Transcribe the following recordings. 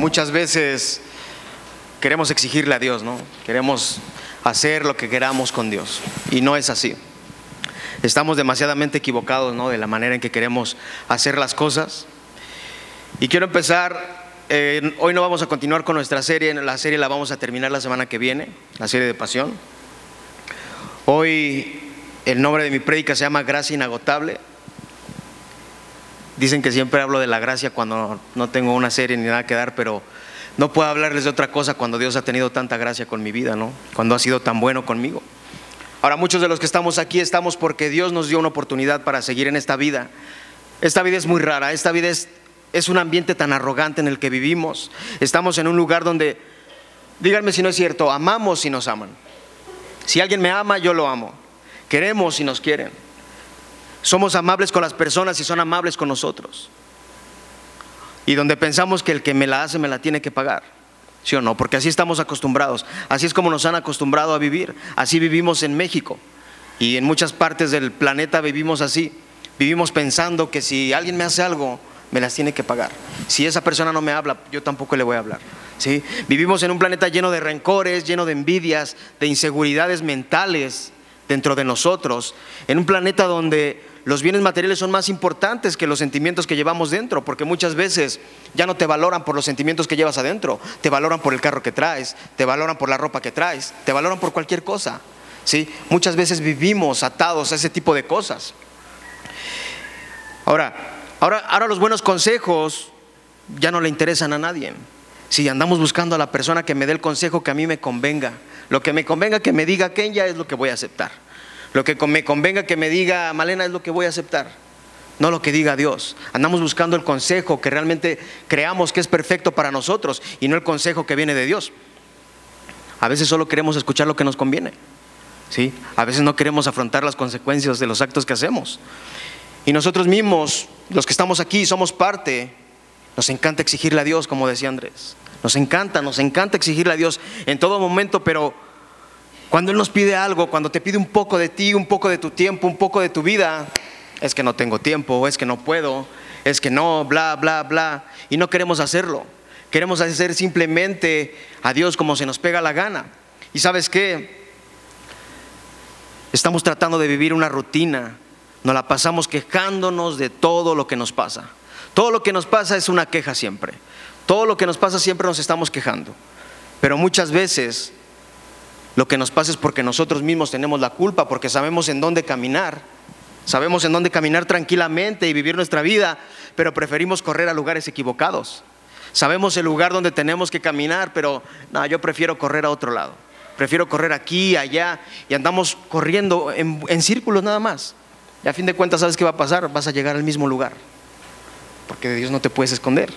muchas veces queremos exigirle a Dios, ¿no? Queremos hacer lo que queramos con Dios. Y no es así. Estamos demasiadamente equivocados, ¿no? De la manera en que queremos hacer las cosas. Y quiero empezar, eh, hoy no vamos a continuar con nuestra serie, la serie la vamos a terminar la semana que viene, la serie de pasión. Hoy el nombre de mi prédica se llama Gracia Inagotable. Dicen que siempre hablo de la gracia cuando no tengo una serie ni nada que dar, pero no puedo hablarles de otra cosa cuando Dios ha tenido tanta gracia con mi vida, ¿no? Cuando ha sido tan bueno conmigo. Ahora, muchos de los que estamos aquí estamos porque Dios nos dio una oportunidad para seguir en esta vida. Esta vida es muy rara, esta vida es, es un ambiente tan arrogante en el que vivimos. Estamos en un lugar donde, díganme si no es cierto, amamos y nos aman. Si alguien me ama, yo lo amo. Queremos y nos quieren. Somos amables con las personas y son amables con nosotros. Y donde pensamos que el que me la hace me la tiene que pagar. ¿Sí o no? Porque así estamos acostumbrados. Así es como nos han acostumbrado a vivir. Así vivimos en México. Y en muchas partes del planeta vivimos así. Vivimos pensando que si alguien me hace algo, me las tiene que pagar. Si esa persona no me habla, yo tampoco le voy a hablar. ¿Sí? Vivimos en un planeta lleno de rencores, lleno de envidias, de inseguridades mentales dentro de nosotros. En un planeta donde los bienes materiales son más importantes que los sentimientos que llevamos dentro, porque muchas veces ya no te valoran por los sentimientos que llevas adentro, te valoran por el carro que traes, te valoran por la ropa que traes, te valoran por cualquier cosa. ¿sí? Muchas veces vivimos atados a ese tipo de cosas. Ahora, ahora, ahora los buenos consejos ya no le interesan a nadie. Si andamos buscando a la persona que me dé el consejo que a mí me convenga, lo que me convenga que me diga ya es lo que voy a aceptar. Lo que me convenga que me diga Malena es lo que voy a aceptar, no lo que diga Dios. Andamos buscando el consejo que realmente creamos que es perfecto para nosotros y no el consejo que viene de Dios. A veces solo queremos escuchar lo que nos conviene. ¿sí? A veces no queremos afrontar las consecuencias de los actos que hacemos. Y nosotros mismos, los que estamos aquí, somos parte. Nos encanta exigirle a Dios, como decía Andrés. Nos encanta, nos encanta exigirle a Dios en todo momento, pero cuando Él nos pide algo, cuando te pide un poco de ti, un poco de tu tiempo, un poco de tu vida, es que no tengo tiempo, es que no puedo, es que no, bla, bla, bla. Y no queremos hacerlo. Queremos hacer simplemente a Dios como se nos pega la gana. ¿Y sabes qué? Estamos tratando de vivir una rutina. Nos la pasamos quejándonos de todo lo que nos pasa. Todo lo que nos pasa es una queja siempre. Todo lo que nos pasa siempre nos estamos quejando. Pero muchas veces lo que nos pasa es porque nosotros mismos tenemos la culpa, porque sabemos en dónde caminar. Sabemos en dónde caminar tranquilamente y vivir nuestra vida, pero preferimos correr a lugares equivocados. Sabemos el lugar donde tenemos que caminar, pero no, yo prefiero correr a otro lado. Prefiero correr aquí, allá, y andamos corriendo en, en círculos nada más. Y a fin de cuentas, ¿sabes qué va a pasar? Vas a llegar al mismo lugar, porque de Dios no te puedes esconder.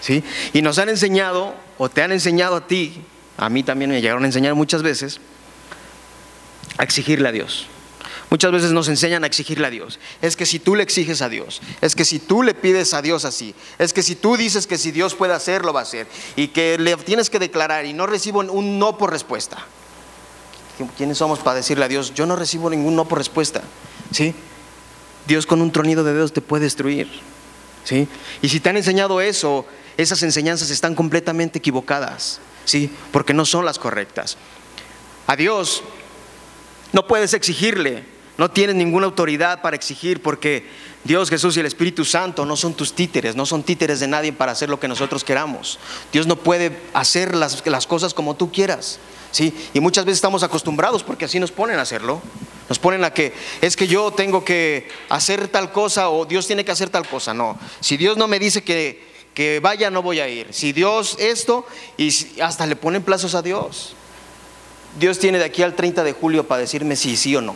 ¿sí? Y nos han enseñado, o te han enseñado a ti, a mí también me llegaron a enseñar muchas veces, a exigirle a Dios. Muchas veces nos enseñan a exigirle a Dios. Es que si tú le exiges a Dios, es que si tú le pides a Dios así, es que si tú dices que si Dios puede hacerlo, va a hacer, y que le tienes que declarar y no recibo un no por respuesta. ¿Quiénes somos para decirle a Dios, yo no recibo ningún no por respuesta? ¿Sí? Dios con un tronido de dedos te puede destruir. ¿Sí? Y si te han enseñado eso, esas enseñanzas están completamente equivocadas. ¿Sí? Porque no son las correctas. A Dios no puedes exigirle, no tienes ninguna autoridad para exigir porque Dios, Jesús y el Espíritu Santo no son tus títeres, no son títeres de nadie para hacer lo que nosotros queramos. Dios no puede hacer las, las cosas como tú quieras. ¿sí? Y muchas veces estamos acostumbrados porque así nos ponen a hacerlo. Nos ponen a que es que yo tengo que hacer tal cosa o Dios tiene que hacer tal cosa. No, si Dios no me dice que, que vaya, no voy a ir. Si Dios esto, y hasta le ponen plazos a Dios. Dios tiene de aquí al 30 de julio para decirme si sí o no.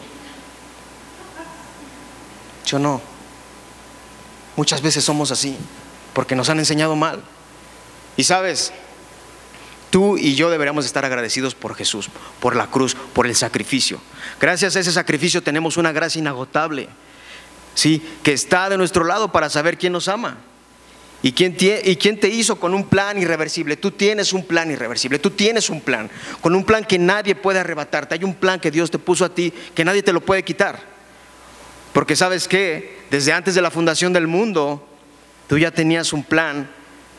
Yo no. Muchas veces somos así, porque nos han enseñado mal. Y sabes, tú y yo deberíamos estar agradecidos por Jesús, por la cruz, por el sacrificio. Gracias a ese sacrificio tenemos una gracia inagotable, ¿sí? que está de nuestro lado para saber quién nos ama. ¿Y quién, ¿Y quién, te hizo con un plan irreversible? Tú tienes un plan irreversible, tú tienes un plan, con un plan que nadie puede arrebatarte. Hay un plan que Dios te puso a ti que nadie te lo puede quitar. Porque sabes que desde antes de la fundación del mundo, tú ya tenías un plan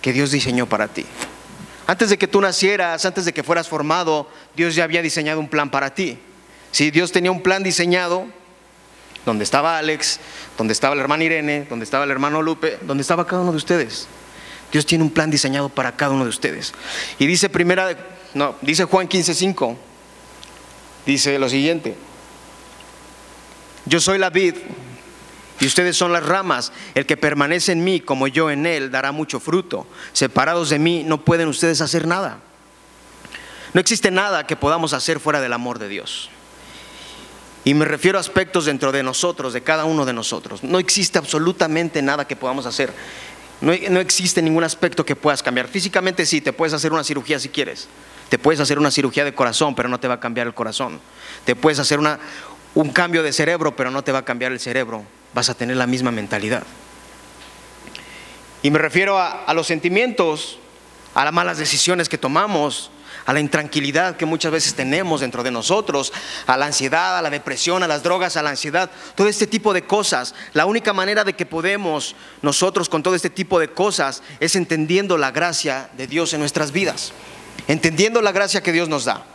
que Dios diseñó para ti. Antes de que tú nacieras, antes de que fueras formado, Dios ya había diseñado un plan para ti. Si Dios tenía un plan diseñado, donde estaba Alex, donde estaba la hermana Irene, donde estaba el hermano Lupe, donde estaba cada uno de ustedes. Dios tiene un plan diseñado para cada uno de ustedes. Y dice primera, no, dice Juan 15:5. Dice lo siguiente: Yo soy la vid y ustedes son las ramas. El que permanece en mí como yo en él dará mucho fruto. Separados de mí no pueden ustedes hacer nada. No existe nada que podamos hacer fuera del amor de Dios. Y me refiero a aspectos dentro de nosotros, de cada uno de nosotros. No existe absolutamente nada que podamos hacer. No, no, existe ningún aspecto que puedas cambiar. Físicamente sí, te puedes hacer una cirugía si quieres. Te puedes hacer una cirugía de corazón, pero no te va a cambiar el corazón. Te puedes hacer una, un cambio de cerebro, pero no te va a cambiar el cerebro vas a tener la misma mentalidad. Y me refiero a, a, los sentimientos, a las malas decisiones que tomamos, a la intranquilidad que muchas veces tenemos dentro de nosotros, a la ansiedad, a la depresión, a las drogas, a la ansiedad, todo este tipo de cosas. La única manera de que podemos nosotros con todo este tipo de cosas es entendiendo la gracia de Dios en nuestras vidas, entendiendo la gracia que Dios nos da.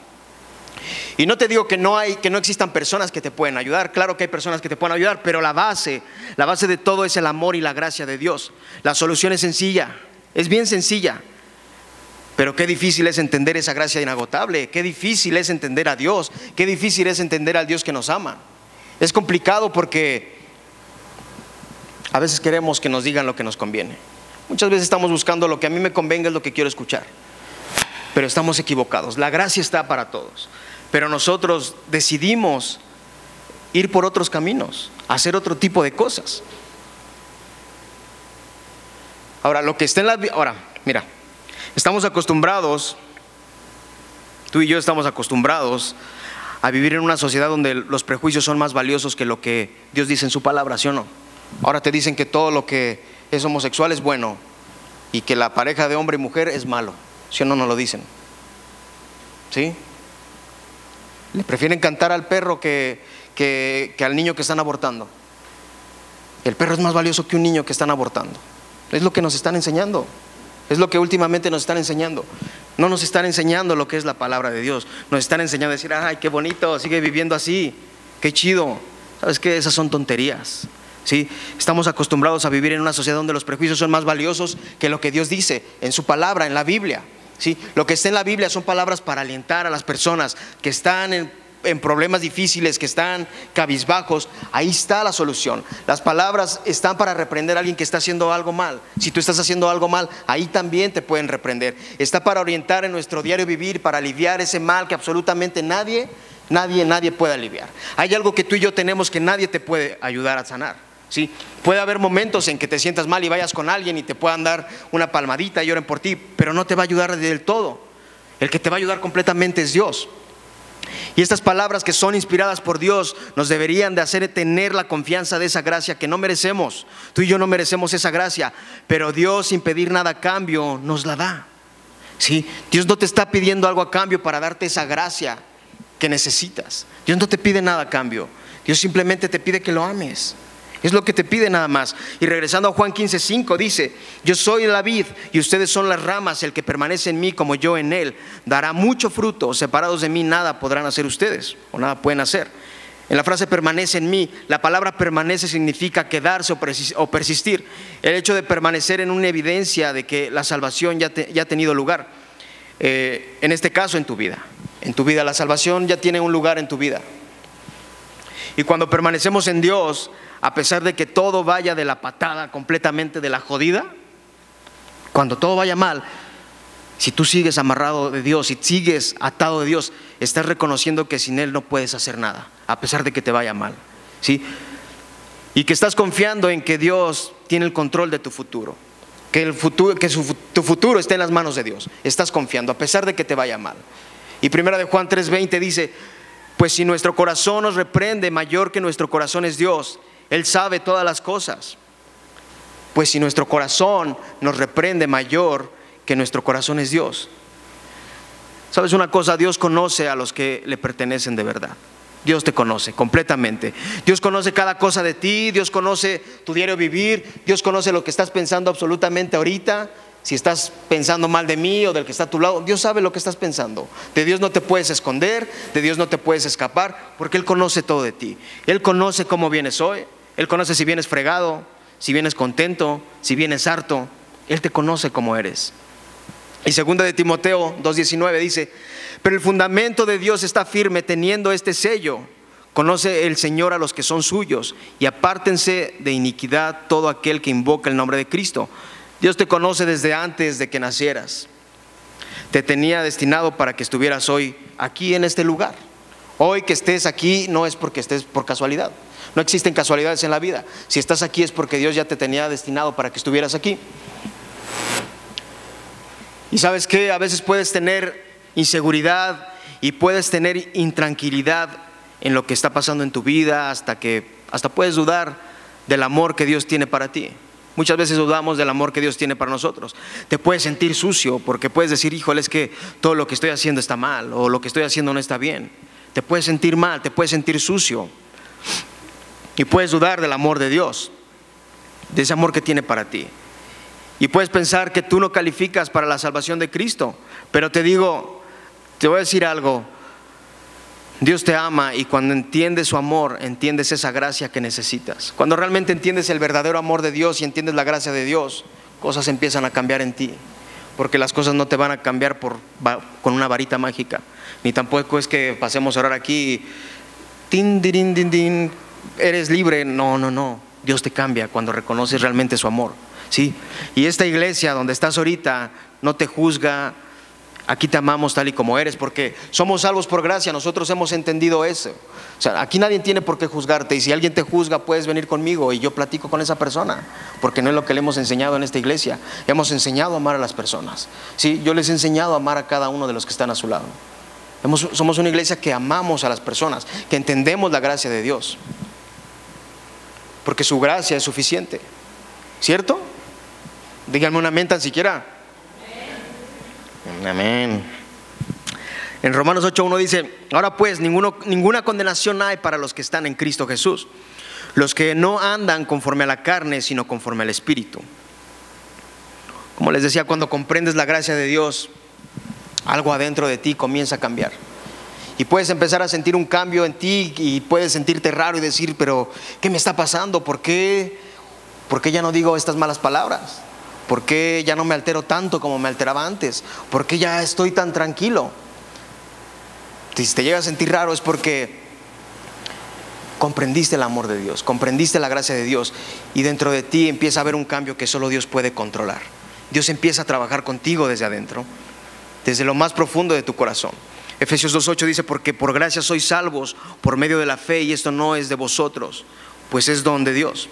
Y no te digo que no hay, que no existan personas que te pueden ayudar. Claro que hay personas que te pueden ayudar, pero la base, la base de todo es el amor y la gracia de Dios. La solución es sencilla, es bien sencilla. Pero qué difícil es entender esa gracia inagotable, qué difícil es entender a Dios, qué difícil es entender al Dios que nos ama. Es complicado porque a veces queremos que nos digan lo que nos conviene. Muchas veces estamos buscando lo que a mí me convenga, es lo que quiero escuchar. Pero estamos equivocados. La gracia está para todos. Pero nosotros decidimos ir por otros caminos, hacer otro tipo de cosas. Ahora, lo que está en la... Ahora, mira, estamos acostumbrados, tú y yo estamos acostumbrados a vivir en una sociedad donde los prejuicios son más valiosos que lo que Dios dice en su palabra, ¿sí o no? Ahora te dicen que todo lo que es homosexual es bueno y que la pareja de hombre y mujer es malo, ¿sí o no? No lo dicen. ¿Sí? Le prefieren cantar al perro que, que, que, al niño que están abortando. El perro es más valioso que un niño que están abortando. Es lo que nos están enseñando. Es lo que últimamente nos están enseñando. No nos están enseñando lo que es la palabra de Dios. Nos están enseñando a decir, ay, qué bonito, sigue viviendo así, qué chido. ¿Sabes qué? Esas son tonterías. ¿Sí? Estamos acostumbrados a vivir en una sociedad donde los prejuicios son más valiosos que lo que Dios dice en su palabra, en la Biblia. ¿sí? Lo que está en la Biblia son palabras para alentar a las personas que están en, en, problemas difíciles, que están cabizbajos. Ahí está la solución. Las palabras están para reprender a alguien que está haciendo algo mal. Si tú estás haciendo algo mal, ahí también te pueden reprender. Está para orientar en nuestro diario vivir, para aliviar ese mal que absolutamente nadie, nadie, nadie puede aliviar. Hay algo que tú y yo tenemos que nadie te puede ayudar a sanar. ¿sí? Puede haber momentos en que te sientas mal y vayas con alguien y te puedan dar una palmadita y oren por ti, pero no te va a ayudar del todo. El que te va a ayudar completamente es Dios. Y estas palabras que son inspiradas por Dios nos deberían de hacer tener la confianza de esa gracia que no merecemos. Tú y yo no merecemos esa gracia, pero Dios sin pedir nada a cambio nos la da. ¿Sí? Dios no te está pidiendo algo a cambio para darte esa gracia que necesitas. Dios no te pide nada a cambio. Dios simplemente te pide que lo ames. Es lo que te pide nada más. Y regresando a Juan 15:5 dice, yo soy la vid y ustedes son las ramas, el que permanece en mí como yo en él, dará mucho fruto, separados de mí nada podrán hacer ustedes o nada pueden hacer. En la frase permanece en mí, la palabra permanece significa quedarse o persistir. El hecho de permanecer en una evidencia de que la salvación ya, ya ha tenido lugar. Eh, en este caso, en tu vida. En tu vida, la salvación ya tiene un lugar en tu vida. Y cuando permanecemos en Dios, a pesar de que todo vaya de la patada, completamente de la jodida, cuando todo vaya mal, si tú sigues amarrado de Dios, si sigues atado de Dios, estás reconociendo que sin Él no puedes hacer nada, a pesar de que te vaya mal. ¿sí? Y que estás confiando en que Dios tiene el control de tu futuro, que, el futuro, que tu futuro está en las manos de Dios. Estás confiando, a pesar de que te vaya mal. Y primera de Juan 3:20 dice, pues si nuestro corazón nos reprende, mayor que nuestro corazón es Dios. Él sabe todas las cosas. Pues si nuestro corazón nos reprende, mayor que nuestro corazón es Dios. ¿Sabes una cosa? Dios conoce a los que le pertenecen de verdad. Dios te conoce completamente. Dios conoce cada cosa de ti, Dios conoce tu diario vivir, Dios conoce lo que estás pensando absolutamente ahorita. si estás pensando mal de mí o del que está a tu lado, Dios sabe lo que estás pensando. De Dios no te puedes esconder, de Dios no te puedes escapar, porque Él conoce todo de ti. Él conoce cómo vienes hoy, Él conoce si vienes fregado, si vienes contento, si vienes harto. Él te conoce como eres. Y segunda de Timoteo 2.19 dice, pero el fundamento de Dios está firme teniendo este sello. Conoce el Señor a los que son suyos y apártense de iniquidad todo aquel que invoca el nombre de Cristo. Dios te conoce desde antes de que nacieras. Te tenía destinado para que estuvieras hoy aquí en este lugar. Hoy que estés aquí no es porque estés por casualidad. No existen casualidades en la vida. Si estás aquí es porque Dios ya te tenía destinado para que estuvieras aquí. Y sabes que a veces puedes tener inseguridad y puedes tener intranquilidad en lo que está pasando en tu vida hasta que hasta puedes dudar del amor que Dios tiene para ti. Muchas veces dudamos del amor que Dios tiene para nosotros. Te puedes sentir sucio porque puedes decir, híjole, es que todo lo que estoy haciendo está mal o lo que estoy haciendo no está bien. Te puedes sentir mal, te puedes sentir sucio. Y puedes dudar del amor de Dios, de ese amor que tiene para ti. Y puedes pensar que tú no calificas para la salvación de Cristo. Pero te digo, te voy a decir algo, Dios te ama y cuando entiendes su amor, entiendes esa gracia que necesitas. Cuando realmente entiendes el verdadero amor de Dios y entiendes la gracia de Dios, cosas empiezan a cambiar en ti. Porque las cosas no te van a cambiar con una varita mágica. Ni tampoco es que pasemos a orar aquí, tin, din, din, din, eres libre. No, no, no. Dios te cambia cuando reconoces realmente su amor. ¿sí? Y esta iglesia donde estás ahorita no te juzga, Aquí te amamos tal y como eres, porque somos salvos por gracia, nosotros hemos entendido eso. O sea, aquí nadie tiene por qué juzgarte y si alguien te juzga puedes venir conmigo y yo platico con esa persona, porque no es lo que le hemos enseñado en esta iglesia. Hemos enseñado a amar a las personas. Sí, yo les he enseñado a amar a cada uno de los que están a su lado. Somos una iglesia que amamos a las personas, que entendemos la gracia de Dios, porque su gracia es suficiente. ¿Cierto? Díganme una amén tan siquiera. Amén. En Romanos 8.1 dice, ahora pues ninguna condenación hay para los que están en Cristo Jesús, los que no andan conforme a la carne, sino conforme al Espíritu. Como les decía, cuando comprendes la gracia de Dios, algo adentro de ti comienza a cambiar. Y puedes empezar a sentir un cambio en ti y puedes sentirte raro y decir, pero ¿qué me está pasando? ¿Por qué, ¿Por qué ya no digo estas malas palabras? ¿Por qué ya no me altero tanto como me alteraba antes? ¿Por qué ya estoy tan tranquilo? Si te llega a sentir raro es porque comprendiste el amor de Dios, comprendiste la gracia de Dios y dentro de ti empieza a haber un cambio que solo Dios puede controlar. Dios empieza a trabajar contigo desde adentro, desde lo más profundo de tu corazón. Efesios 2.8 dice, porque por gracia sois salvos por medio de la fe y esto no es de vosotros, pues es don de Dios.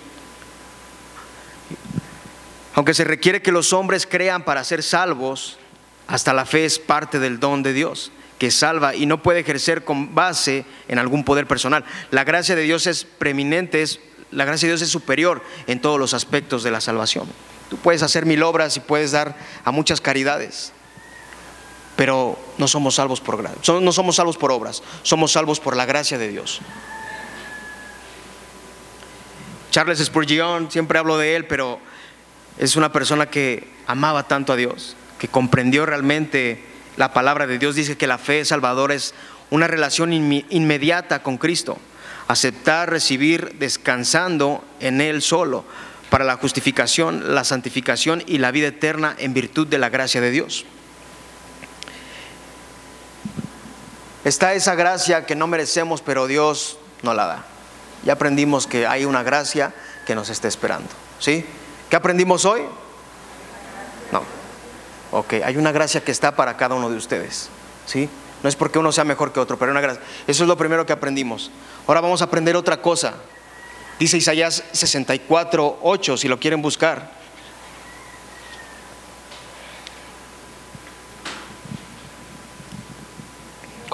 Aunque se requiere que los hombres crean para ser salvos, hasta la fe es parte del don de Dios que salva y no puede ejercer con base en algún poder personal. La gracia de Dios es preeminente, es, la gracia de Dios es superior en todos los aspectos de la salvación. Tú puedes hacer mil obras y puedes dar a muchas caridades, pero no somos salvos por no somos salvos por obras, somos salvos por la gracia de Dios. Charles Spurgeon, siempre hablo de él, pero es una persona que amaba tanto a Dios, que comprendió realmente la palabra de Dios. Dice que la fe salvadora es una relación inmediata con Cristo, aceptar, recibir, descansando en Él solo para la justificación, la santificación y la vida eterna en virtud de la gracia de Dios. Está esa gracia que no merecemos, pero Dios no la da. Ya aprendimos que hay una gracia que nos está esperando. ¿Sí? ¿Qué aprendimos hoy? No. Ok, hay una gracia que está para cada uno de ustedes. ¿Sí? No es porque uno sea mejor que otro, pero una gracia. Eso es lo primero que aprendimos. Ahora vamos a aprender otra cosa. Dice Isaías 64, 8, si lo quieren buscar.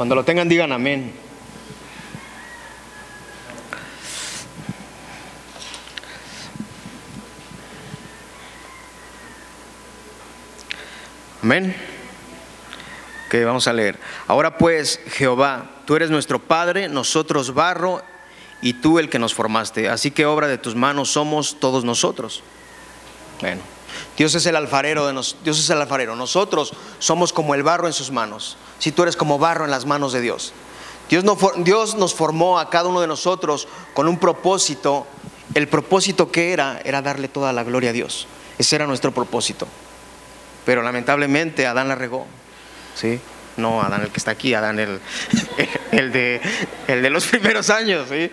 Cuando lo tengan, digan amén. Amén. Que vamos a leer. Ahora pues, Jehová, tú eres nuestro Padre, nosotros barro y tú el que nos formaste. Así que obra de tus manos somos todos nosotros. Bueno, Dios es el alfarero de nos, Dios es el alfarero. Nosotros somos como el barro en sus manos. Si tú eres como barro en las manos de Dios. Dios, no, Dios nos formó a cada uno de nosotros con un propósito. El propósito que era era darle toda la gloria a Dios. Ese era nuestro propósito. Pero lamentablemente Adán la regó. ¿Sí? No Adán el que está aquí, Adán el, el, de, el de los primeros años. ¿sí?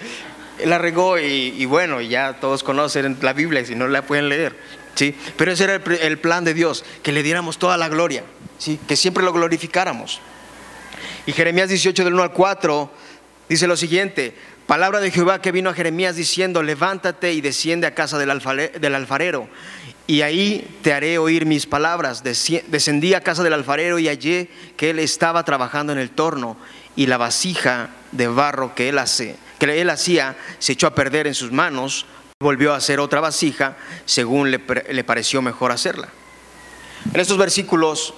La regó y, bueno, ya todos conocen la Biblia, si no la pueden leer. ¿Sí? Pero ese era el, plan de Dios, que le diéramos toda la gloria, ¿sí? que siempre lo glorificáramos. Y Jeremías 18 del 1 al 4 dice lo siguiente, palabra de Jehová que vino a Jeremías diciendo, levántate y desciende a casa del, del alfarero y ahí te haré oír mis palabras. Descendí a casa del alfarero y hallé que él estaba trabajando en el torno y la vasija de barro que él, hace, que él hacía se echó a perder en sus manos. Volvió a hacer otra vasija según le, pareció mejor hacerla. En estos versículos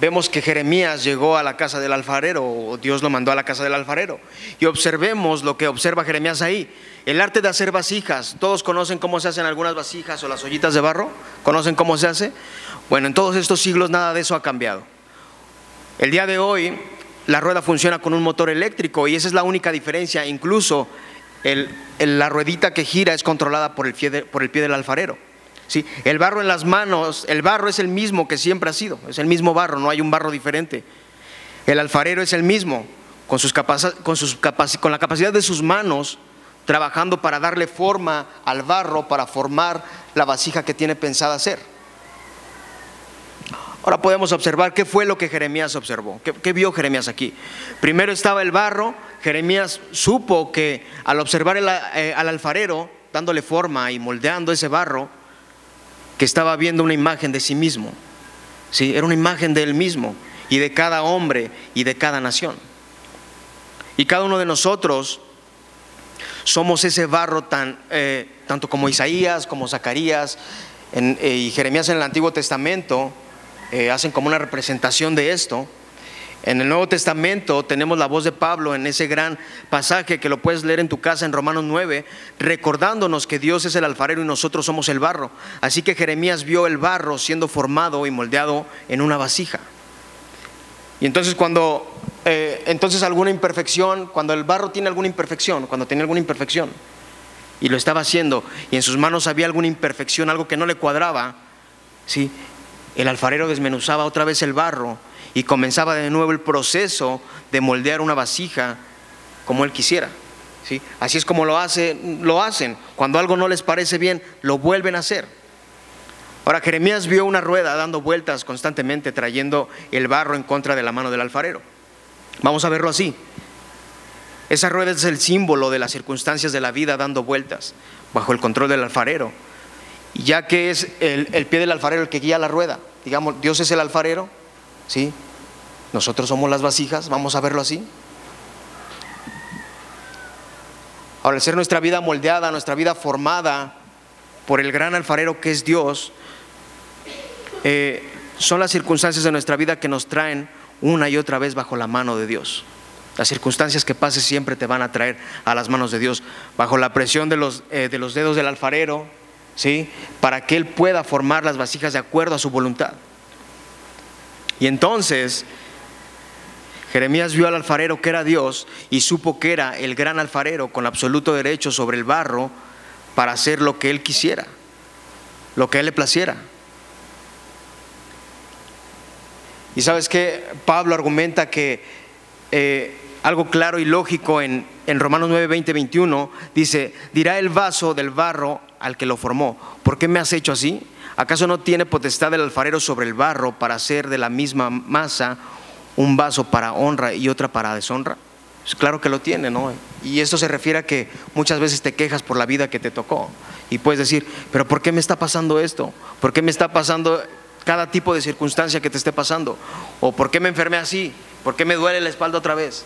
vemos que Jeremías llegó a la casa del alfarero, o Dios lo mandó a la casa del alfarero. Y observemos lo que observa Jeremías ahí. El arte de hacer vasijas. ¿Todos conocen cómo se hacen algunas vasijas o las ollitas de barro? ¿Conocen cómo se hace? Bueno, en todos estos siglos nada de eso ha cambiado. El día de hoy la rueda funciona con un motor eléctrico y esa es la única diferencia. Incluso la ruedita que gira es controlada por el, pie del alfarero. ¿sí? El barro en las manos, el barro es el mismo que siempre ha sido, es el mismo barro, no hay un barro diferente. El alfarero es el mismo, con, sus con la capacidad de sus manos, trabajando para darle forma al barro, para formar la vasija que tiene pensada hacer. Ahora podemos observar qué fue lo que Jeremías observó, qué, vio Jeremías aquí. Primero estaba el barro, Jeremías supo que al observar eh, al alfarero, dándole forma y moldeando ese barro, que estaba viendo una imagen de sí mismo. ¿sí? Era una imagen de él mismo y de cada hombre y de cada nación. Y cada uno de nosotros somos ese barro tan, eh, tanto como Isaías, como Zacarías eh, y Jeremías en el Antiguo Testamento, hacen como una representación de esto. En el Nuevo Testamento tenemos la voz de Pablo en ese gran pasaje que lo puedes leer en tu casa en Romanos 9, recordándonos que Dios es el alfarero y nosotros somos el barro. Así que Jeremías vio el barro siendo formado y moldeado en una vasija. Y entonces cuando, eh, entonces alguna imperfección, cuando el barro tiene alguna imperfección, cuando tenía alguna imperfección, y lo estaba haciendo, y en sus manos había alguna imperfección, algo que no le cuadraba, ¿sí? el alfarero desmenuzaba otra vez el barro y comenzaba de nuevo el proceso de moldear una vasija como él quisiera. ¿sí? Así es como lo, hace, lo hacen. Cuando algo no les parece bien, lo vuelven a hacer. Ahora, Jeremías vio una rueda dando vueltas constantemente, trayendo el barro en contra de la mano del alfarero. Vamos a verlo así. Esa rueda es el símbolo de las circunstancias de la vida dando vueltas bajo el control del alfarero. Ya que es el, el pie del alfarero el que guía la rueda. Digamos, Dios es el alfarero, ¿sí? Nosotros somos las vasijas, vamos a verlo así. Ahora, al ser nuestra vida moldeada, nuestra vida formada por el gran alfarero que es Dios, eh, son las circunstancias de nuestra vida que nos traen una y otra vez bajo la mano de Dios. Las circunstancias que pases siempre te van a traer a las manos de Dios, bajo la presión de los, eh, de los dedos del alfarero, ¿sí? Para que Él pueda formar las vasijas de acuerdo a su voluntad. Y entonces Jeremías vio al alfarero que era Dios y supo que era el gran alfarero con absoluto derecho sobre el barro para hacer lo que él quisiera, lo que a él le placiera. Y sabes que Pablo argumenta que eh, algo claro y lógico en, en Romanos 9, 20, 21 dice, dirá el vaso del barro al que lo formó, ¿por qué me has hecho así? ¿Acaso no tiene potestad el alfarero sobre el barro para hacer de la misma masa un vaso para honra y otra para deshonra? Pues claro que lo tiene, ¿no? Y esto se refiere a que muchas veces te quejas por la vida que te tocó. Y puedes decir, pero ¿por qué me está pasando esto? ¿Por qué me está pasando cada tipo de circunstancia que te esté pasando? ¿O por qué me enfermé así? ¿Por qué me duele la espalda otra vez?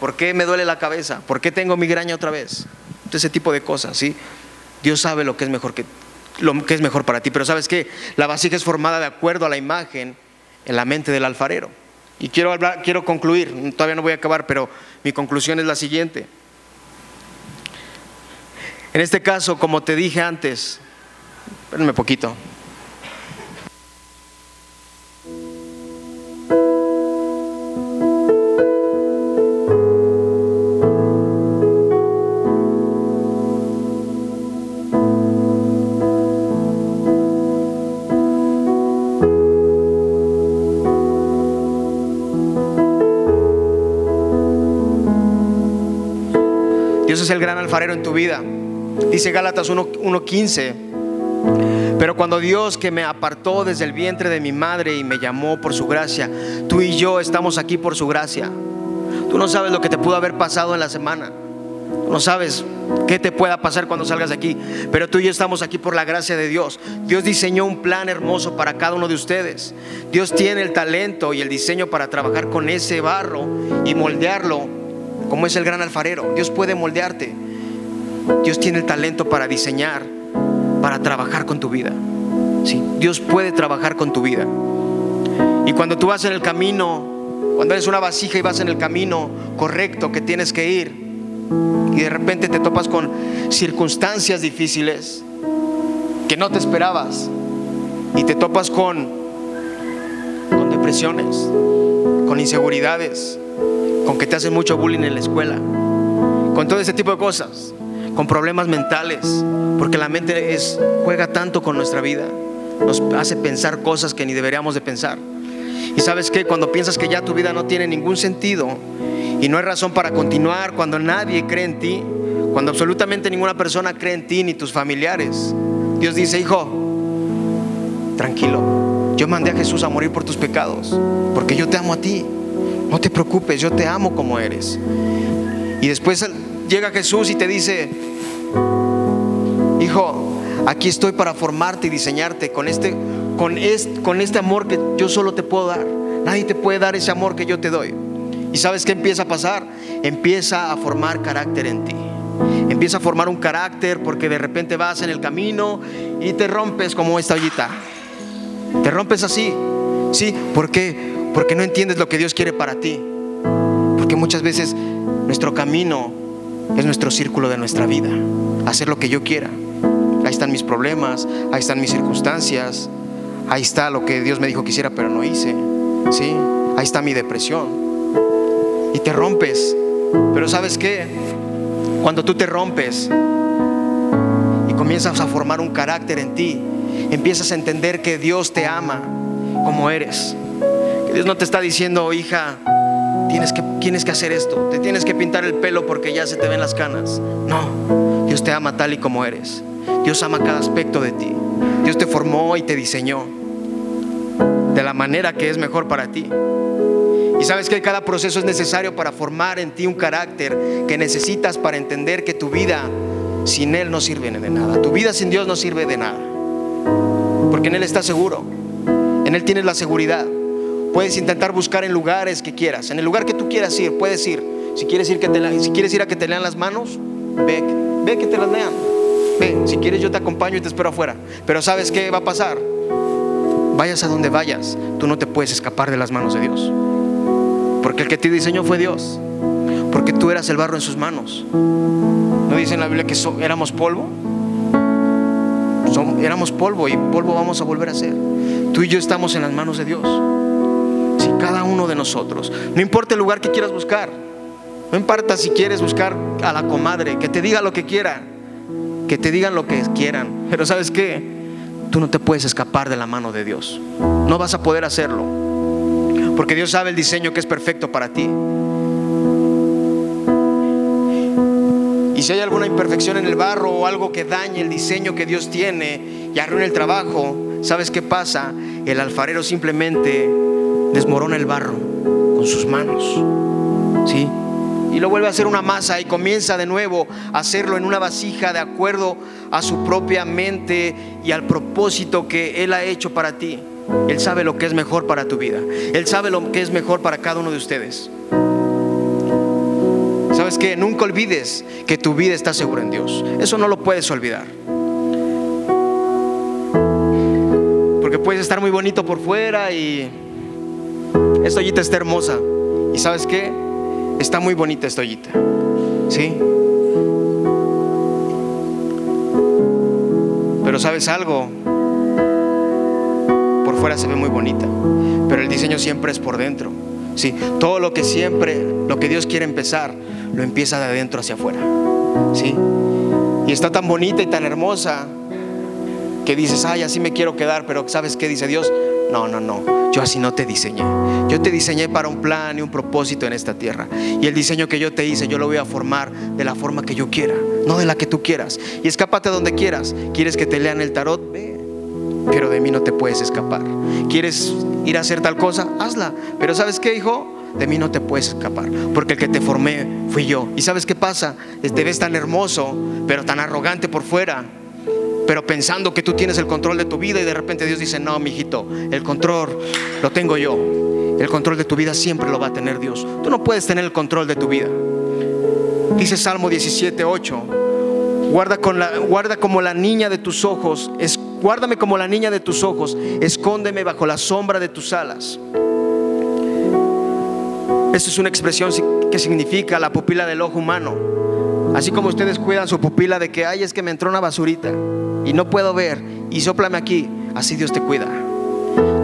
¿Por qué me duele la cabeza? ¿Por qué tengo migraña otra vez? Ese tipo de cosas, ¿sí? Dios sabe lo que es mejor que lo que es mejor para ti, pero sabes que la vasija es formada de acuerdo a la imagen en la mente del alfarero. Y quiero, hablar, quiero concluir, todavía no voy a acabar, pero mi conclusión es la siguiente. En este caso, como te dije antes, espérenme poquito. El gran alfarero en tu vida. Dice Gálatas 1.15. Pero cuando Dios que me apartó desde el vientre de mi madre y me llamó por su gracia, tú y yo estamos aquí por su gracia. Tú no sabes lo que te pudo haber pasado en la semana. Tú no sabes qué te pueda pasar cuando salgas de aquí. Pero tú y yo estamos aquí por la gracia de Dios. Dios diseñó un plan hermoso para cada uno de ustedes. Dios tiene el talento y el diseño para trabajar con ese barro y moldearlo como es el gran alfarero. Dios puede moldearte. Dios tiene el talento para diseñar, para trabajar con tu vida. Dios puede trabajar con tu vida. Y cuando tú vas en el camino, cuando eres una vasija y vas en el camino correcto que tienes que ir, y de repente te topas con circunstancias difíciles que no te esperabas, y te topas con, con depresiones, con inseguridades, con que te hacen mucho bullying en la escuela, con todo ese tipo de cosas con problemas mentales, porque la mente es, juega tanto con nuestra vida, nos hace pensar cosas que ni deberíamos de pensar. Y sabes que cuando piensas que ya tu vida no tiene ningún sentido y no hay razón para continuar, cuando nadie cree en ti, cuando absolutamente ninguna persona cree en ti ni tus familiares, Dios dice, hijo, tranquilo, yo mandé a Jesús a morir por tus pecados, porque yo te amo a ti, no te preocupes, yo te amo como eres. Y después llega Jesús y te dice, hijo, aquí estoy para formarte y diseñarte con este, con con este amor que yo solo te puedo dar. Nadie te puede dar ese amor que yo te doy. ¿Y sabes qué empieza a pasar? Empieza a formar carácter en ti. Empieza a formar un carácter porque de repente vas en el camino y te rompes como esta ollita. Te rompes así. ¿Sí? ¿Por qué? Porque no entiendes lo que Dios quiere para ti. Porque muchas veces nuestro camino es nuestro círculo de nuestra vida. Hacer lo que yo quiera. Ahí están mis problemas, ahí están mis circunstancias, ahí está lo que Dios me dijo que hiciera pero no hice. ¿Sí? Ahí está mi depresión. Y te rompes. Pero ¿sabes qué? Cuando tú te rompes y comienzas a formar un carácter en ti, empiezas a entender que Dios te ama como eres. Dios no te está diciendo, hija, tienes que, tienes que hacer esto, te tienes que pintar el pelo porque ya se te ven las canas. No, Dios te ama tal y como eres. Dios ama cada aspecto de ti. Dios te formó y te diseñó de la manera que es mejor para ti. Y sabes que cada proceso es necesario para formar en ti un carácter que necesitas para entender que tu vida sin Él no sirve de nada. Tu vida sin Dios no sirve de nada. Porque en Él estás seguro. En Él tienes la seguridad. Puedes intentar buscar en lugares que quieras, en el lugar que tú quieras ir, puedes ir. Si quieres ir, que te, si quieres ir a que te lean las manos, ve, ve que te las lean. Ve, si quieres yo te acompaño y te espero afuera. Pero ¿sabes qué va a pasar? Vayas a donde vayas, tú no te puedes escapar de las manos de Dios. Porque el que te diseñó fue Dios. Porque tú eras el barro en sus manos. ¿No dice en la Biblia que éramos polvo? éramos polvo y polvo vamos a volver a ser. Tú y yo estamos en las manos de Dios cada uno de nosotros. No importa el lugar que quieras buscar. No importa si quieres buscar a la comadre, que te diga lo que quiera, que te digan lo que quieran. Pero sabes qué, tú no te puedes escapar de la mano de Dios. No vas a poder hacerlo. Porque Dios sabe el diseño que es perfecto para ti. Y si hay alguna imperfección en el barro o algo que dañe el diseño que Dios tiene y arruine el trabajo, ¿sabes qué pasa? El alfarero simplemente desmorona el barro con sus manos. ¿Sí? Y lo vuelve a hacer una masa y comienza de nuevo a hacerlo en una vasija de acuerdo a su propia mente y al propósito que Él ha hecho para ti. Él sabe lo que es mejor para tu vida. Él sabe lo que es mejor para cada uno de ustedes. ¿Sabes qué? Nunca olvides que tu vida está segura en Dios. Eso no lo puedes olvidar. Porque puedes estar muy bonito por fuera y esta ollita está hermosa. ¿Y sabes qué? Está muy bonita esta ollita. ¿Sí? Pero sabes algo, por fuera se ve muy bonita, pero el diseño siempre es por dentro. Sí, todo lo que siempre, lo que Dios quiere empezar, lo empieza de adentro hacia afuera. Sí, y está tan bonita y tan hermosa que dices, ay, así me quiero quedar, pero ¿sabes qué dice Dios? No, no, no. Yo así no te diseñé. Yo te diseñé para un plan y un propósito en esta tierra. Y el diseño que yo te hice, yo lo voy a formar de la forma que yo quiera, no de la que tú quieras. Y escápate donde quieras. ¿Quieres que te lean el tarot? Ve. Pero de mí no te puedes escapar. ¿Quieres ir a hacer tal cosa? Hazla. Pero ¿sabes qué, hijo? de mí no te puedes escapar, porque el que te formé fui yo. ¿Y sabes qué pasa? Te ves tan hermoso, pero tan arrogante por fuera, pero pensando que tú tienes el control de tu vida y de repente Dios dice, no, mijito, el control lo tengo yo. El control de tu vida siempre lo va a tener Dios. Tú no puedes tener el control de tu vida. Dice Salmo 17, 8. Guarda, como la niña de tus ojos, es, guárdame como la niña de tus ojos, escóndeme bajo la sombra de tus alas. Esta es una expresión que significa la pupila del ojo humano. Así como ustedes cuidan su pupila de que, ay, es que me entró una basurita y no puedo ver y soplame aquí, así Dios te cuida.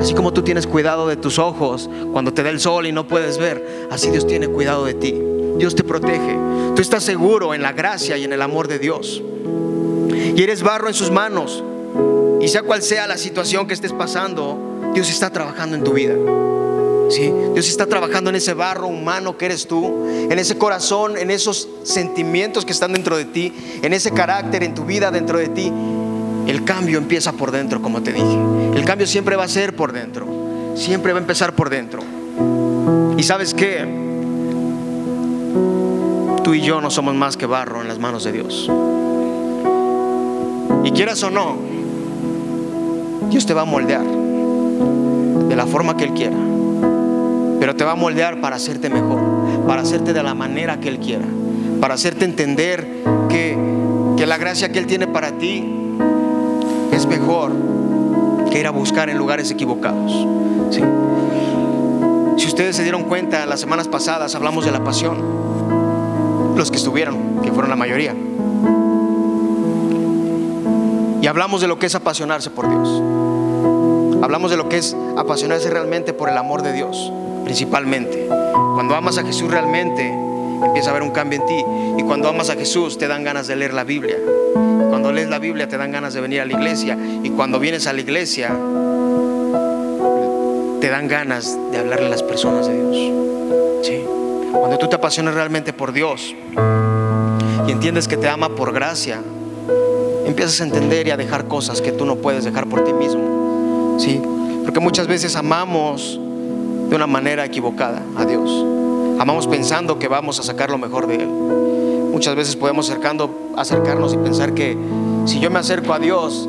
Así como tú tienes cuidado de tus ojos cuando te da el sol y no puedes ver, así Dios tiene cuidado de ti. Dios te protege. Tú estás seguro en la gracia y en el amor de Dios. Y eres barro en sus manos. Y sea cual sea la situación que estés pasando, Dios está trabajando en tu vida. Dios está trabajando en ese barro humano que eres tú, en ese corazón, en esos sentimientos que están dentro de ti, en ese carácter, en tu vida dentro de ti. El cambio empieza por dentro, como te dije. El cambio siempre va a ser por dentro. Siempre va a empezar por dentro. Y sabes qué? Tú y yo no somos más que barro en las manos de Dios. Y quieras o no, Dios te va a moldear de la forma que Él quiera. Pero te va a moldear para hacerte mejor, para hacerte de la manera que Él quiera, para hacerte entender que, la gracia que Él tiene para ti es mejor que ir a buscar en lugares equivocados. Si ustedes se dieron cuenta, las semanas pasadas hablamos de la pasión, los que estuvieron, que fueron la mayoría. Y hablamos de lo que es apasionarse por Dios. Hablamos de lo que es apasionarse realmente por el amor de Dios principalmente. Cuando amas a Jesús realmente, empieza a haber un cambio en ti. Y cuando amas a Jesús, te dan ganas de leer la Biblia. Cuando lees la Biblia, te dan ganas de venir a la iglesia. Y cuando vienes a la iglesia, te dan ganas de hablarle a las personas de Dios. ¿Sí? Cuando tú te apasionas realmente por Dios y entiendes que te ama por gracia, empiezas a entender y a dejar cosas que tú no puedes dejar por ti mismo. ¿Sí? Porque muchas veces amamos de una manera equivocada a Dios. Amamos pensando que vamos a sacar lo mejor de Él. Muchas veces podemos acercando, acercarnos y pensar que si yo me acerco a Dios,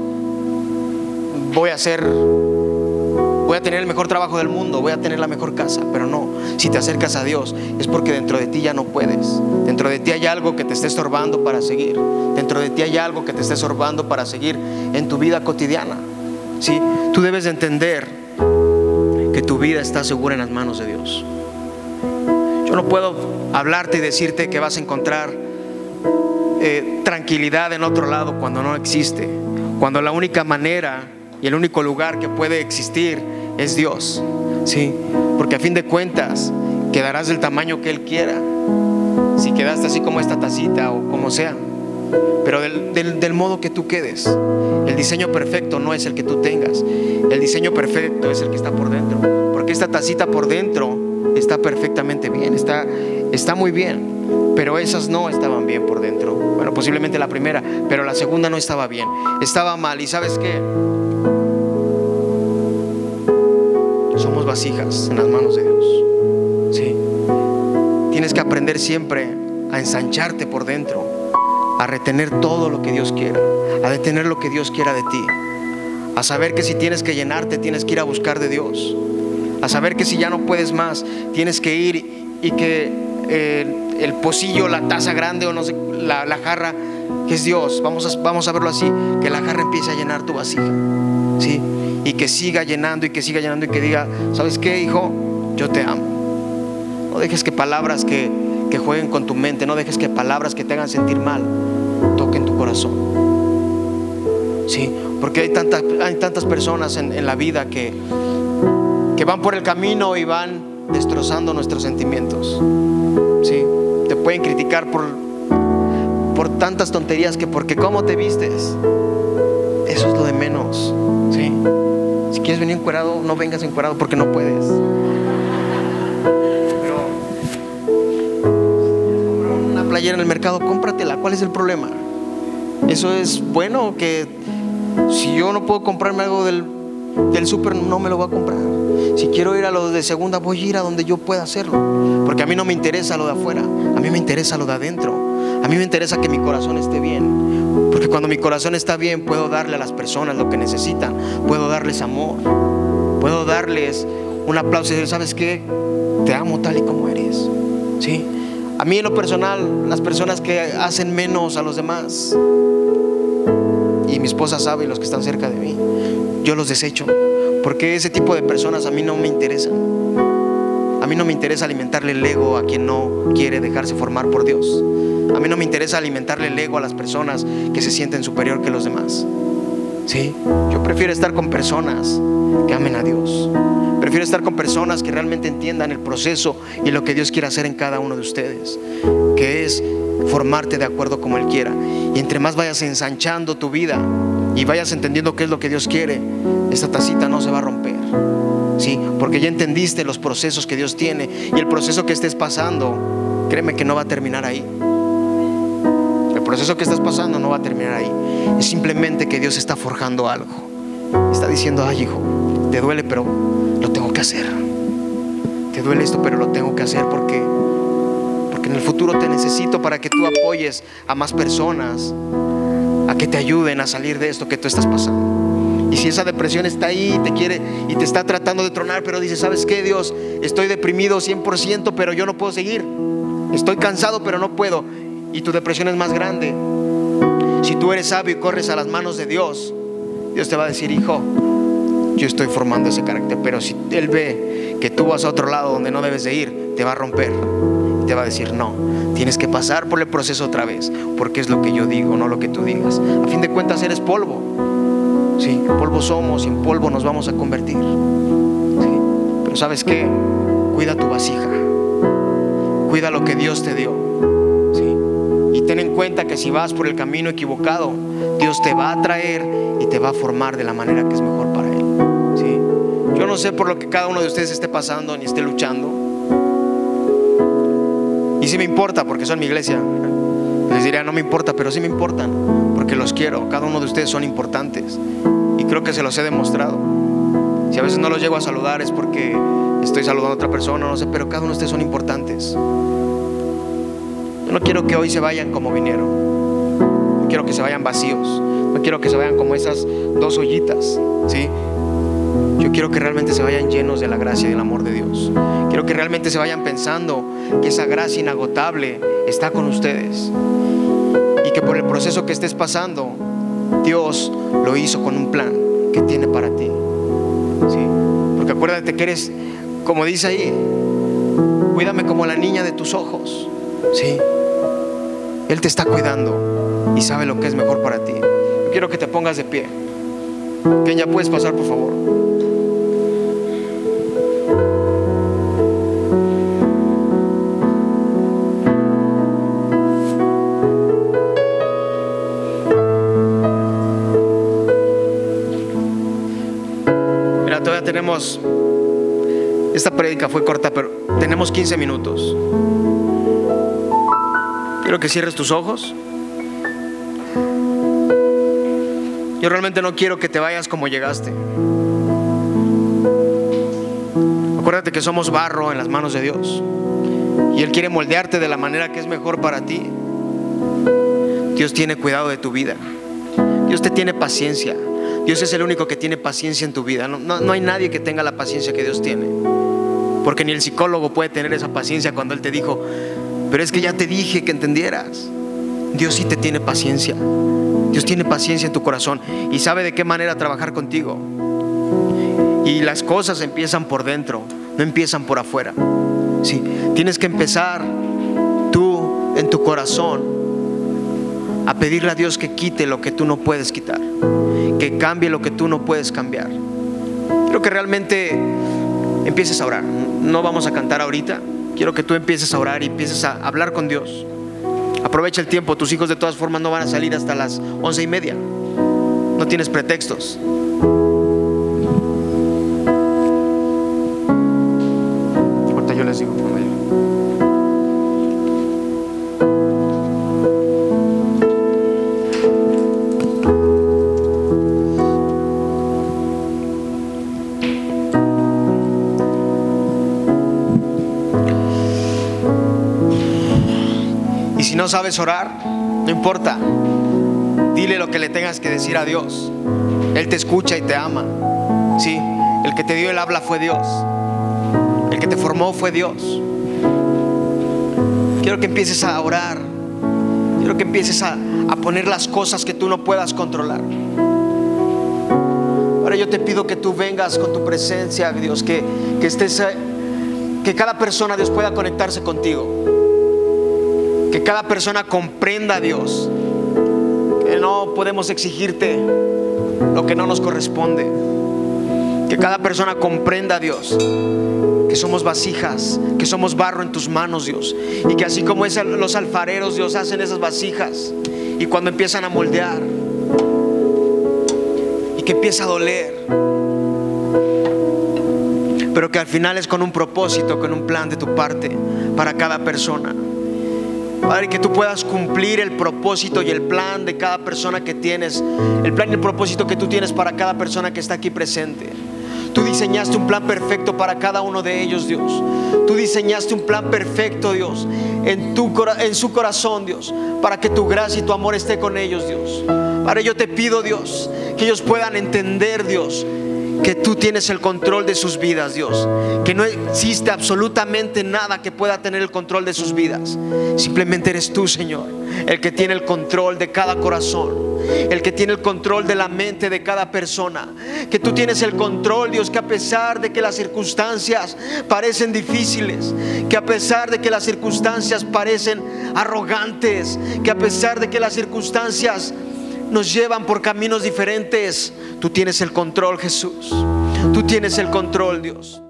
voy a hacer, voy a tener el mejor trabajo del mundo, voy a tener la mejor casa. Pero no, si te acercas a Dios es porque dentro de ti ya no puedes. Dentro de ti hay algo que te esté estorbando para seguir. Dentro de ti hay algo que te esté estorbando para seguir en tu vida cotidiana. ¿Sí? Tú debes de entender tu vida está segura en las manos de Dios. Yo no puedo hablarte y decirte que vas a encontrar eh, tranquilidad en otro lado cuando no existe, cuando la única manera y el único lugar que puede existir es Dios. ¿sí? Porque a fin de cuentas quedarás del tamaño que Él quiera. Si quedaste así como esta tacita o como sea. Pero del, modo que tú quedes. El diseño perfecto no es el que tú tengas. El diseño perfecto es el que está por dentro. Porque esta tacita por dentro está perfectamente bien, está, está muy bien. Pero esas no estaban bien por dentro. Bueno, posiblemente la primera, pero la segunda no estaba bien. Estaba mal. ¿Y sabes qué? Somos vasijas en las manos de Dios. Sí. Tienes que aprender siempre a ensancharte por dentro a retener todo lo que Dios quiera, a detener lo que Dios quiera de ti, a saber que si tienes que llenarte, tienes que ir a buscar de Dios, a saber que si ya no puedes más, tienes que ir y que eh, el pocillo, la taza grande o no sé, la, jarra, que es Dios, vamos a, vamos a verlo así, que la jarra empiece a llenar tu vasija, ¿sí? Y que siga llenando y que siga llenando y que diga, ¿sabes qué, hijo? Yo te amo. No dejes que palabras que que jueguen con tu mente, no dejes que palabras que te hagan sentir mal toquen tu corazón. Sí, porque hay tantas, hay tantas personas en, la vida que, que van por el camino y van destrozando nuestros sentimientos. Sí, te pueden criticar por, por tantas tonterías que porque cómo te vistes, eso es lo de menos. Sí, Si quieres venir encuerado, no vengas encuerado porque no puedes. Playera en el mercado, cómpratela. ¿Cuál es el problema? Eso es bueno que si yo no puedo comprarme algo del, del súper, no me lo voy a comprar. Si quiero ir a lo de segunda, voy a ir a donde yo pueda hacerlo. Porque a mí no me interesa lo de afuera, a mí me interesa lo de adentro. A mí me interesa que mi corazón esté bien. Porque cuando mi corazón está bien, puedo darle a las personas lo que necesitan. Puedo darles amor. Puedo darles un aplauso y decir, ¿sabes qué? Te amo tal y como eres. ¿Sí? A mí en lo personal, las personas que hacen menos a los demás, y mi esposa sabe y los que están cerca de mí, yo los desecho. Porque ese tipo de personas a mí no me interesan. A mí no me interesa alimentarle el ego a quien no quiere dejarse formar por Dios. A mí no me interesa alimentarle el ego a las personas que se sienten superior que los demás. Sí, yo prefiero estar con personas que amen a Dios. Prefiero estar con personas que realmente entiendan el proceso y lo que Dios quiere hacer en cada uno de ustedes, que es formarte de acuerdo como Él quiera. Y entre más vayas ensanchando tu vida y vayas entendiendo qué es lo que Dios quiere, esta tacita no se va a romper. Sí, porque ya entendiste los procesos que Dios tiene y el proceso que estés pasando, créeme que no va a terminar ahí. El proceso que estás pasando no va a terminar ahí. Es simplemente que Dios está forjando algo. Está diciendo, ay hijo, te duele, pero lo tengo que hacer. Te duele esto, pero lo tengo que hacer porque porque en el futuro te necesito para que tú apoyes a más personas a que te ayuden a salir de esto que tú estás pasando. Y si esa depresión está ahí y te quiere y te está tratando de tronar, pero dices, ¿sabes qué, Dios? Estoy deprimido 100%, pero yo no puedo seguir. Estoy cansado, pero no puedo. Y tu depresión es más grande. Si tú eres sabio y corres a las manos de Dios, Dios te va a decir, hijo, yo estoy formando ese carácter. Pero si Él ve que tú vas a otro lado donde no debes de ir, te va a romper. Te va a decir, no, tienes que pasar por el proceso otra vez, porque es lo que yo digo, no lo que tú digas. A fin de cuentas eres polvo. Sí, polvo somos y en polvo nos vamos a convertir. Pero ¿sabes qué? Cuida tu vasija. Cuida lo que Dios te dio. Sí. Y ten en cuenta que si vas por el camino equivocado, Dios te va a traer y te va a formar de la manera que es mejor para Él. No sé por lo que cada uno de ustedes esté pasando ni esté luchando. Y sí me importa porque son mi iglesia. Les diría, no me importa, pero sí me importan porque los quiero. Cada uno de ustedes son importantes. Y creo que se los he demostrado. Si a veces no los llego a saludar es porque estoy saludando a otra persona, no sé, pero cada uno de ustedes son importantes. Yo no quiero que hoy se vayan como vinieron. No quiero que se vayan vacíos. No quiero que se vayan como esas dos ollitas. ¿sí? Yo quiero que realmente se vayan llenos de la gracia y del amor de Dios. Quiero que realmente se vayan pensando que esa gracia inagotable está con ustedes. Y que por el proceso que estés pasando, Dios lo hizo con un plan que tiene para ti. ¿Sí? Porque acuérdate que eres, como dice ahí, cuídame como la niña de tus ojos. ¿Sí? Él te está cuidando y sabe lo que es mejor para ti. Yo quiero que te pongas de pie. Que ya puedes pasar, por favor. Esta prédica fue corta, pero tenemos 15 minutos. Quiero que cierres tus ojos. Yo realmente no quiero que te vayas como llegaste. Acuérdate que somos barro en las manos de Dios. Y Él quiere moldearte de la manera que es mejor para ti. Dios tiene cuidado de tu vida. Dios te tiene paciencia. Dios es el único que tiene paciencia en tu vida. No, no, hay nadie que tenga la paciencia que Dios tiene. Porque ni el psicólogo puede tener esa paciencia cuando Él te dijo, pero es que ya te dije que entendieras. Dios sí te tiene paciencia. Dios tiene paciencia en tu corazón y sabe de qué manera trabajar contigo. Y las cosas empiezan por dentro, no empiezan por afuera. Sí, tienes que empezar tú en tu corazón a pedirle a Dios que quite lo que tú no puedes quitar, que cambie lo que tú no puedes cambiar. Quiero que realmente empieces a orar. No vamos a cantar ahorita. Quiero que tú empieces a orar y empieces a hablar con Dios. Aprovecha el tiempo. Tus hijos de todas formas no van a salir hasta las once y media. No tienes pretextos. Ahorita yo les digo. Sabes orar, no importa. Dile lo que le tengas que decir a Dios. Él te escucha y te ama. Sí, el que te dio el habla fue Dios. El que te formó fue Dios. Quiero que empieces a orar. Quiero que empieces a, a poner las cosas que tú no puedas controlar. Ahora yo te pido que tú vengas con tu presencia, Dios, que, que estés, eh, que cada persona, Dios, pueda conectarse contigo. Cada persona comprenda a Dios. Que no podemos exigirte lo que no nos corresponde. Que cada persona comprenda a Dios. Que somos vasijas, que somos barro en tus manos, Dios. Y que así como es los alfareros, Dios, hacen esas vasijas. Y cuando empiezan a moldear, y que empieza a doler, pero que al final es con un propósito, con un plan de tu parte para cada persona. Padre, que tú puedas cumplir el propósito y el plan de cada persona que tienes, el plan y el propósito que tú tienes para cada persona que está aquí presente. Tú diseñaste un plan perfecto para cada uno de ellos, Dios. Tú diseñaste un plan perfecto, Dios, en, tu, en su corazón, Dios, para que tu gracia y tu amor esté con ellos, Dios. Padre, yo te pido, Dios, que ellos puedan entender, Dios, que tú tienes el control de sus vidas, Dios. Que no existe absolutamente nada que pueda tener el control de sus vidas. Simplemente eres tú, Señor, el que tiene el control de cada corazón. El que tiene el control de la mente de cada persona. Que tú tienes el control, Dios, que a pesar de que las circunstancias parecen difíciles, que a pesar de que las circunstancias parecen arrogantes, que a pesar de que las circunstancias nos llevan por caminos diferentes, tú tienes el control, Jesús. Tú tienes el control, Dios.